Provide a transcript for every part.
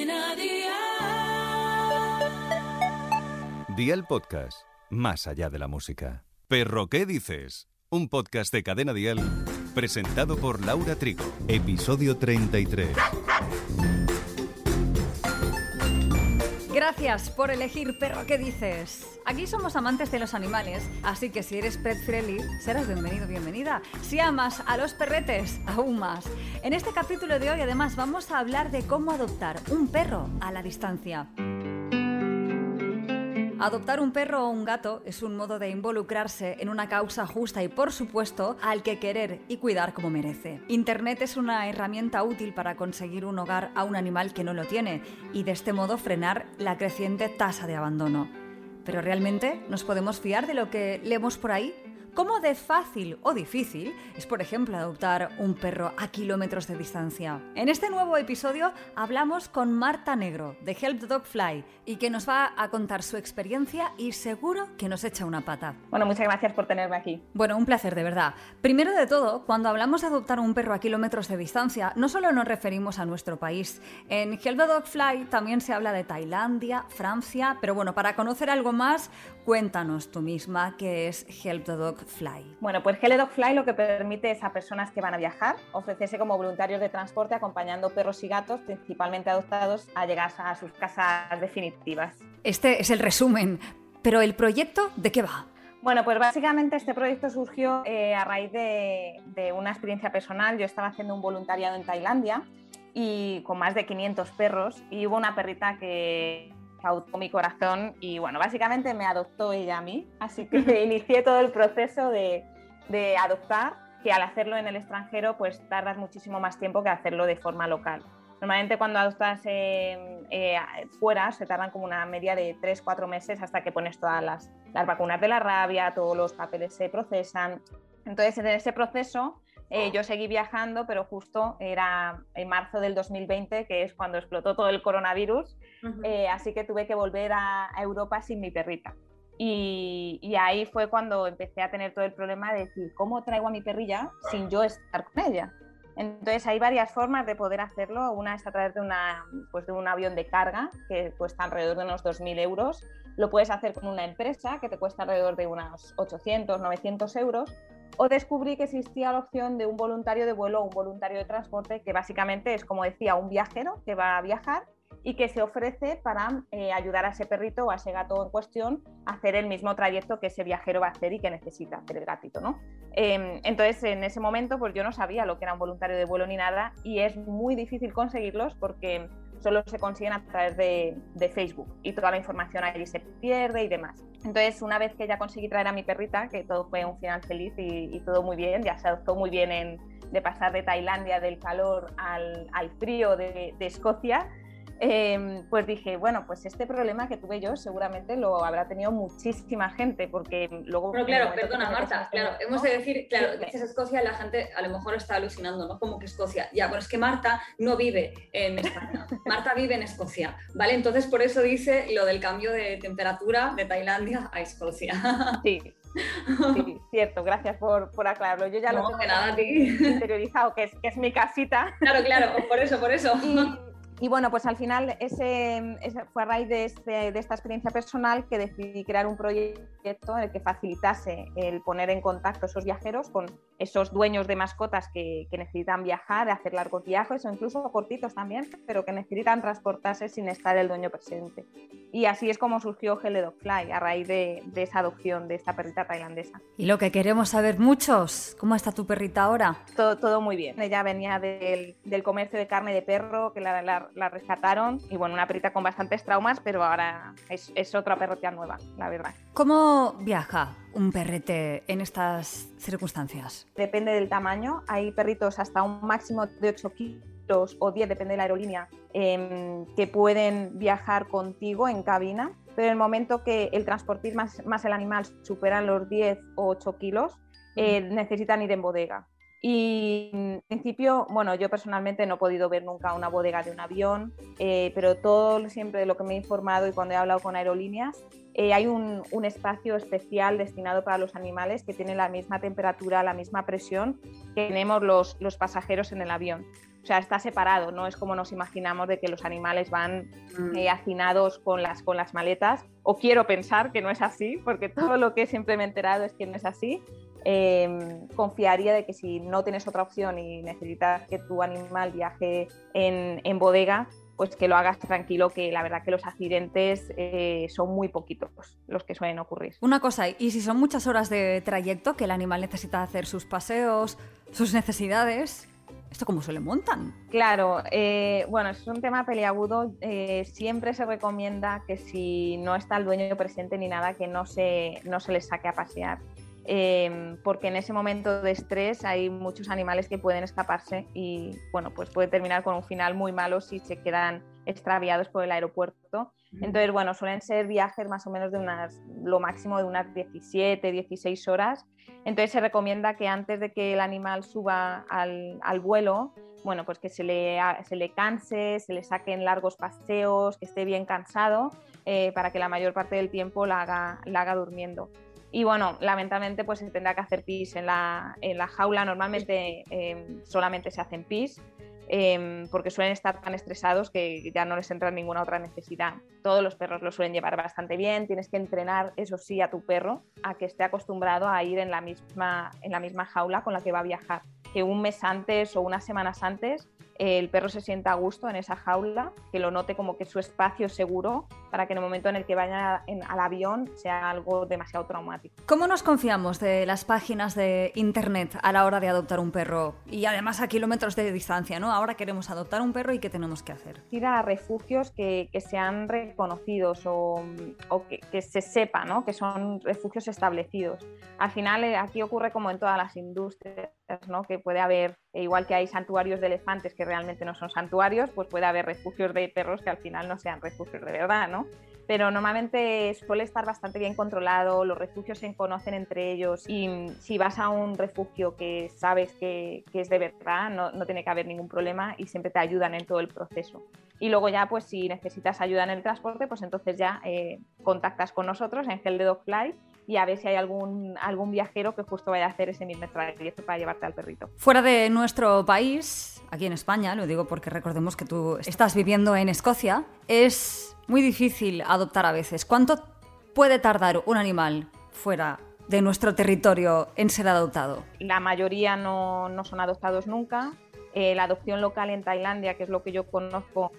Cadena Dial Podcast, más allá de la música. Perro, ¿qué dices? Un podcast de Cadena Dial presentado por Laura Trigo. Episodio 33. Gracias por elegir Perro, ¿qué dices? Aquí somos amantes de los animales, así que si eres pet friendly, serás bienvenido, bienvenida. Si amas a los perretes, aún más. En este capítulo de hoy además vamos a hablar de cómo adoptar un perro a la distancia. Adoptar un perro o un gato es un modo de involucrarse en una causa justa y por supuesto al que querer y cuidar como merece. Internet es una herramienta útil para conseguir un hogar a un animal que no lo tiene y de este modo frenar la creciente tasa de abandono. Pero realmente nos podemos fiar de lo que leemos por ahí ¿Cómo de fácil o difícil es, por ejemplo, adoptar un perro a kilómetros de distancia? En este nuevo episodio hablamos con Marta Negro de Help the Dog Fly y que nos va a contar su experiencia y seguro que nos echa una pata. Bueno, muchas gracias por tenerme aquí. Bueno, un placer de verdad. Primero de todo, cuando hablamos de adoptar un perro a kilómetros de distancia, no solo nos referimos a nuestro país. En Help the Dog Fly también se habla de Tailandia, Francia, pero bueno, para conocer algo más, cuéntanos tú misma qué es Help the Dog Fly. Bueno, pues Dog Fly lo que permite es a personas que van a viajar ofrecerse como voluntarios de transporte acompañando perros y gatos, principalmente adoptados, a llegar a sus casas definitivas. Este es el resumen, pero ¿el proyecto de qué va? Bueno, pues básicamente este proyecto surgió eh, a raíz de, de, una experiencia personal. Yo estaba haciendo un voluntariado en Tailandia y con más de 500 perros y hubo una perrita que cautó mi corazón y bueno, básicamente me adoptó ella a mí, así que inicié todo el proceso de, de, adoptar, que al hacerlo en el extranjero pues tardas muchísimo más tiempo que hacerlo de forma local. Normalmente cuando adoptas eh, eh, fuera se tardan como una media de 3-4 meses hasta que pones todas las, las vacunas de la rabia, todos los papeles se procesan. Entonces en ese proceso eh, yo seguí viajando, pero justo era en marzo del 2020, que es cuando explotó todo el coronavirus, eh, así que tuve que volver a, a Europa sin mi perrita. Y, y, ahí fue cuando empecé a tener todo el problema de decir, ¿cómo traigo a mi perrilla sin yo estar con ella? Entonces hay varias formas de poder hacerlo. Una es a través de, una, pues de un avión de carga que cuesta alrededor de unos 2.000 euros. Lo puedes hacer con una empresa que te cuesta alrededor de unos 800, 900 euros o descubrí que existía la opción de un voluntario de vuelo o un voluntario de transporte, que básicamente es, como decía, un viajero que va a viajar y que se ofrece para eh, ayudar a ese perrito o a ese gato en cuestión a hacer el mismo trayecto que ese viajero va a hacer y que necesita hacer el gatito, ¿no? Eh, entonces, en ese momento, pues yo no sabía lo que era un voluntario de vuelo ni nada y es muy difícil conseguirlos porque solo se consiguen a través de, Facebook y toda la información allí se pierde y demás. Entonces, una vez que ya conseguí traer a mi perrita, que todo fue un final feliz y, todo muy bien, ya se adoptó muy bien en, de pasar de Tailandia del calor al, al frío de Escocia, eh, pues dije, bueno, pues este problema que tuve yo seguramente lo habrá tenido muchísima gente, porque luego... Pero claro, perdona Marta, claro, hemos de decir, claro, dices Escocia, la gente a lo mejor está alucinando, ¿no? Como que Escocia. Ya, bueno, es que Marta no vive en España, Marta vive en Escocia, ¿vale? Entonces por eso dice lo del cambio de temperatura de Tailandia a Escocia. Sí, Sí, cierto, gracias por, por, aclararlo. Yo ya no, lo tengo que nada, interiorizado, que es, que es mi casita. Claro, claro, por eso, por eso. Y, y bueno, pues al final ese, ese fue a raíz de, este, de, esta experiencia personal que decidí crear un proyecto en el que facilitase el poner en contacto a esos viajeros con esos dueños de mascotas que, que necesitan viajar, hacer largos viajes o incluso cortitos también, pero que necesitan transportarse sin estar el dueño presente. Y así es como surgió Gele Dog Fly, a raíz de, de esa adopción de esta perrita tailandesa. Y lo que queremos saber muchos, ¿cómo está tu perrita ahora? Todo, todo muy bien. Ella venía del, del comercio de carne de perro, que la, la la rescataron y bueno, una perrita con bastantes traumas, pero ahora es, es otra perrita nueva, la verdad. ¿Cómo viaja un perrete en estas circunstancias? Depende del tamaño, hay perritos hasta un máximo de 8 kilos o 10, depende de la aerolínea, eh, que pueden viajar contigo en cabina, pero en el momento que el transportir más, más el animal superan los 10 o 8 kilos, eh, necesitan ir en bodega. Y en principio, bueno, yo personalmente no he podido ver nunca una bodega de un avión, eh, pero todo siempre de lo que me he informado y cuando he hablado con aerolíneas, eh, hay un, espacio especial destinado para los animales que tiene la misma temperatura, la misma presión que tenemos los, los pasajeros en el avión. O sea, está separado, no es como nos imaginamos de que los animales van mm. eh, hacinados con las, con las maletas. O quiero pensar que no es así, porque todo lo que siempre me he enterado es que no es así. Em, confiaría de que si no tienes otra opción y necesitas que tu animal viaje en, bodega, pues que lo hagas tranquilo, que la verdad que los accidentes eh, son muy poquitos los que suelen ocurrir. Una cosa, y si son muchas horas de trayecto que el animal necesita hacer sus paseos, sus necesidades, ¿esto cómo se le montan? Claro, eh, bueno, es un tema peliagudo. Eh, siempre se recomienda que si no está el dueño presente ni nada, que no se, no se les saque a pasear. Em, porque en ese momento de estrés hay muchos animales que pueden escaparse y bueno, pues puede terminar con un final muy malo si se quedan extraviados por el aeropuerto. Entonces, bueno, suelen ser viajes más o menos de unas, lo máximo de unas 17, 16 horas. Entonces se recomienda que antes de que el animal suba al, vuelo, bueno, pues que se le, se le canse, se le saquen largos paseos, que esté bien cansado, eh, para que la mayor parte del tiempo la haga, la haga durmiendo. Y bueno, lamentablemente pues se tendrá que hacer pis en la, en la jaula. Normalmente em, solamente se hacen pis em, porque suelen estar tan estresados que ya no les entra ninguna otra necesidad. Todos los perros lo suelen llevar bastante bien. Tienes que entrenar, eso sí, a tu perro a que esté acostumbrado a ir en la misma, en la misma jaula con la que va a viajar. Que un mes antes o unas semanas antes el perro se sienta a gusto en esa jaula, que lo note como que su espacio es seguro para que en el momento en el que vaya al avión sea algo demasiado traumático. ¿Cómo nos confiamos de las páginas de internet a la hora de adoptar un perro? Y además a kilómetros de distancia, ¿no? Ahora queremos adoptar un perro y ¿qué tenemos que hacer? Ir a refugios que, sean reconocidos o, que, se sepa, ¿no? Que son refugios establecidos. Al final eh, aquí ocurre como en todas las industrias, ¿no? Que puede haber, igual que hay santuarios de elefantes que realmente no son santuarios, pues puede haber refugios de perros que al final no sean refugios de verdad, ¿no? Pero normalmente suele estar bastante bien controlado, los refugios se conocen entre ellos y si vas a un refugio que sabes que, es de verdad, no, no, tiene que haber ningún problema y siempre te ayudan en todo el proceso. Y luego ya, pues si necesitas ayuda en el transporte, pues entonces ya eh, contactas con nosotros en Gel de Dogfly y a ver si hay algún, algún viajero que justo vaya a hacer ese mismo trayecto para llevarte al perrito. Fuera de nuestro país, aquí en España, lo digo porque recordemos que tú estás viviendo en Escocia, es muy difícil adoptar a veces. ¿Cuánto puede tardar un animal fuera de nuestro territorio en ser adoptado? La mayoría no, no son adoptados nunca. Eh, la adopción local en Tailandia, que es lo que yo conozco,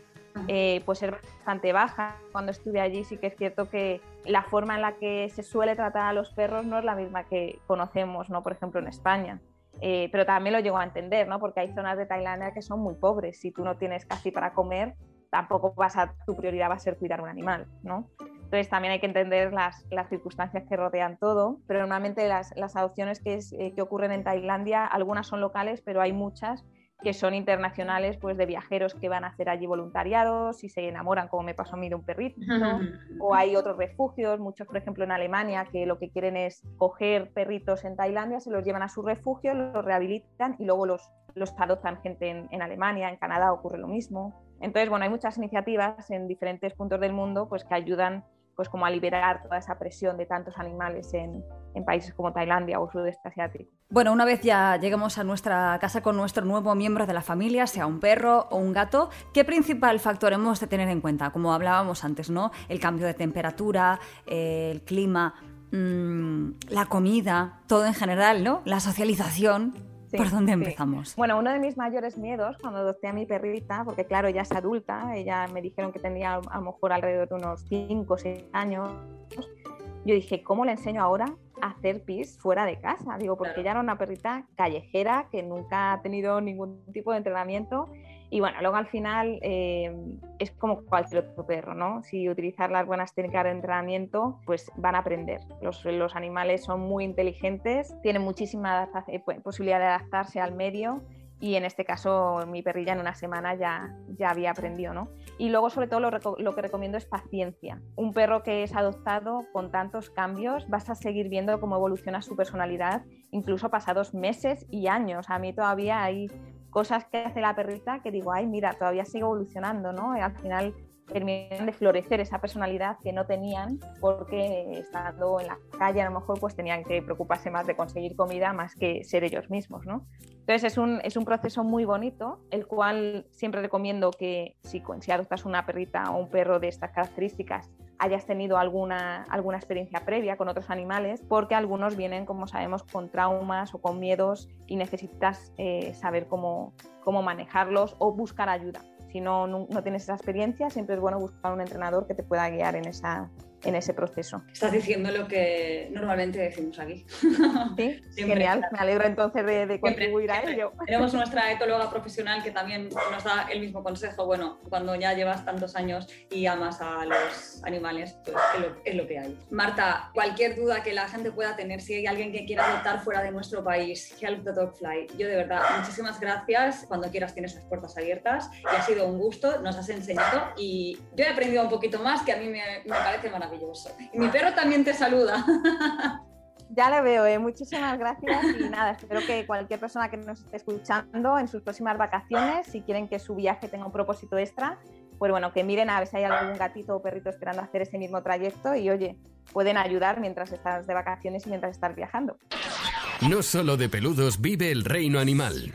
eh, pues es bastante baja. Cuando estuve allí sí que es cierto que la forma en la que se suele tratar a los perros no es la misma que conocemos, ¿no? por ejemplo, en España. Eh, pero también lo llego a entender, ¿no? porque hay zonas de Tailandia que son muy pobres. Si tú no tienes casi para comer, tampoco vas a, tu prioridad va a ser cuidar un animal. ¿no? Entonces también hay que entender las, las circunstancias que rodean todo, pero normalmente las, las adopciones que, eh, que ocurren en Tailandia, algunas son locales, pero hay muchas que son internacionales pues de viajeros que van a hacer allí voluntariados y se enamoran, como me pasó a mí de un perrito. O hay otros refugios, muchos por ejemplo en Alemania, que lo que quieren es coger perritos en Tailandia, se los llevan a su refugio, los rehabilitan y luego los, los adoptan gente en, en Alemania, en Canadá ocurre lo mismo. Entonces, bueno, hay muchas iniciativas en diferentes puntos del mundo pues, que ayudan pues como a liberar toda esa presión de tantos animales en, países como Tailandia o sudeste asiático. Bueno, una vez ya lleguemos a nuestra casa con nuestro nuevo miembro de la familia, sea un perro o un gato, ¿qué principal factor hemos de tener en cuenta? Como hablábamos antes, ¿no? El cambio de temperatura, el clima, mm, la comida, todo en general, ¿no? La socialización. ¿Por dónde empezamos? Bueno, uno de mis mayores miedos cuando adopté a mi perrita, porque claro, ella es adulta, ella me dijeron que tenía a lo mejor alrededor de unos 5 o 6 años, yo dije, ¿cómo le enseño ahora a hacer pis fuera de casa? Digo, porque ella era una perrita callejera que nunca ha tenido ningún tipo de entrenamiento y bueno, luego al final eh, es como cualquier otro perro, ¿no? Si utilizar las buenas técnicas de entrenamiento, pues van a aprender. Los, los animales son muy inteligentes, tienen muchísima eh, posibilidad de adaptarse al medio y en este caso mi perrilla en una semana ya, ya había aprendido, ¿no? Y luego sobre todo lo, lo, que recomiendo es paciencia. Un perro que es adoptado con tantos cambios, vas a seguir viendo cómo evoluciona su personalidad, incluso pasados meses y años. A mí todavía hay cosas que hace la perrita que digo, ay, mira, todavía sigue evolucionando, ¿no? Y al final terminan de florecer esa personalidad que no tenían porque estando en la calle a lo mejor pues tenían que preocuparse más de conseguir comida más que ser ellos mismos, ¿no? Entonces es un, es un proceso muy bonito, el cual siempre recomiendo que si, si adoptas una perrita o un perro de estas características hayas tenido alguna, alguna experiencia previa con otros animales, porque algunos vienen, como sabemos, con traumas o con miedos y necesitas eh, saber cómo, cómo manejarlos o buscar ayuda. Si no, no, tienes esa experiencia, siempre es bueno buscar un entrenador que te pueda guiar en esa, en ese proceso. Estás diciendo lo que normalmente decimos aquí. Sí, genial. Me alegro entonces de, contribuir a ello. Tenemos nuestra etóloga profesional que también nos da el mismo consejo. Bueno, cuando ya llevas tantos años y amas a los animales, pues es lo, que hay. Marta, cualquier duda que la gente pueda tener, si hay alguien que quiera adoptar fuera de nuestro país, Help the Dog Fly. Yo de verdad, muchísimas gracias. Cuando quieras tienes las puertas abiertas y ha sido un gusto, nos has enseñado y yo he aprendido un poquito más que a mí me, me parece maravilloso y mi perro también te saluda. Ya le veo, ¿eh? muchísimas gracias y nada, espero que cualquier persona que nos esté escuchando en sus próximas vacaciones, si quieren que su viaje tenga un propósito extra, pues bueno, que miren a ver si hay algún gatito o perrito esperando hacer ese mismo trayecto y oye, pueden ayudar mientras estás de vacaciones y mientras estás viajando. No solo de peludos vive el reino animal.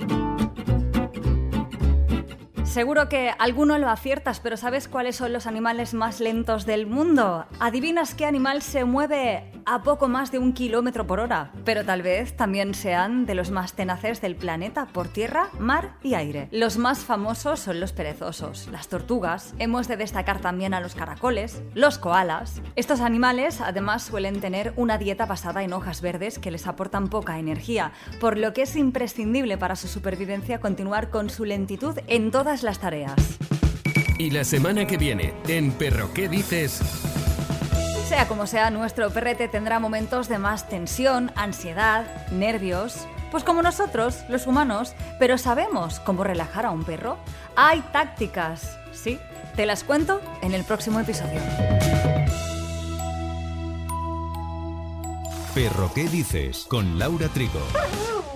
Seguro que alguno lo aciertas, pero ¿sabes cuáles son los animales más lentos del mundo? ¿Adivinas qué animal se mueve a poco más de un kilómetro por hora? Pero tal vez también sean de los más tenaces del planeta por tierra, mar y aire. Los más famosos son los perezosos, las tortugas. Hemos de destacar también a los caracoles, los koalas. Estos animales además suelen tener una dieta basada en hojas verdes que les aportan poca energía, por lo que es imprescindible para su supervivencia continuar con su lentitud en todas las tareas. Y la semana que viene, en Perro ¿Qué dices? Sea como sea, nuestro perrete tendrá momentos de más tensión, ansiedad, nervios. Pues como nosotros, los humanos, pero ¿sabemos cómo relajar a un perro? Hay tácticas, ¿sí? Te las cuento en el próximo episodio. Perro ¿Qué dices? Con Laura Trigo.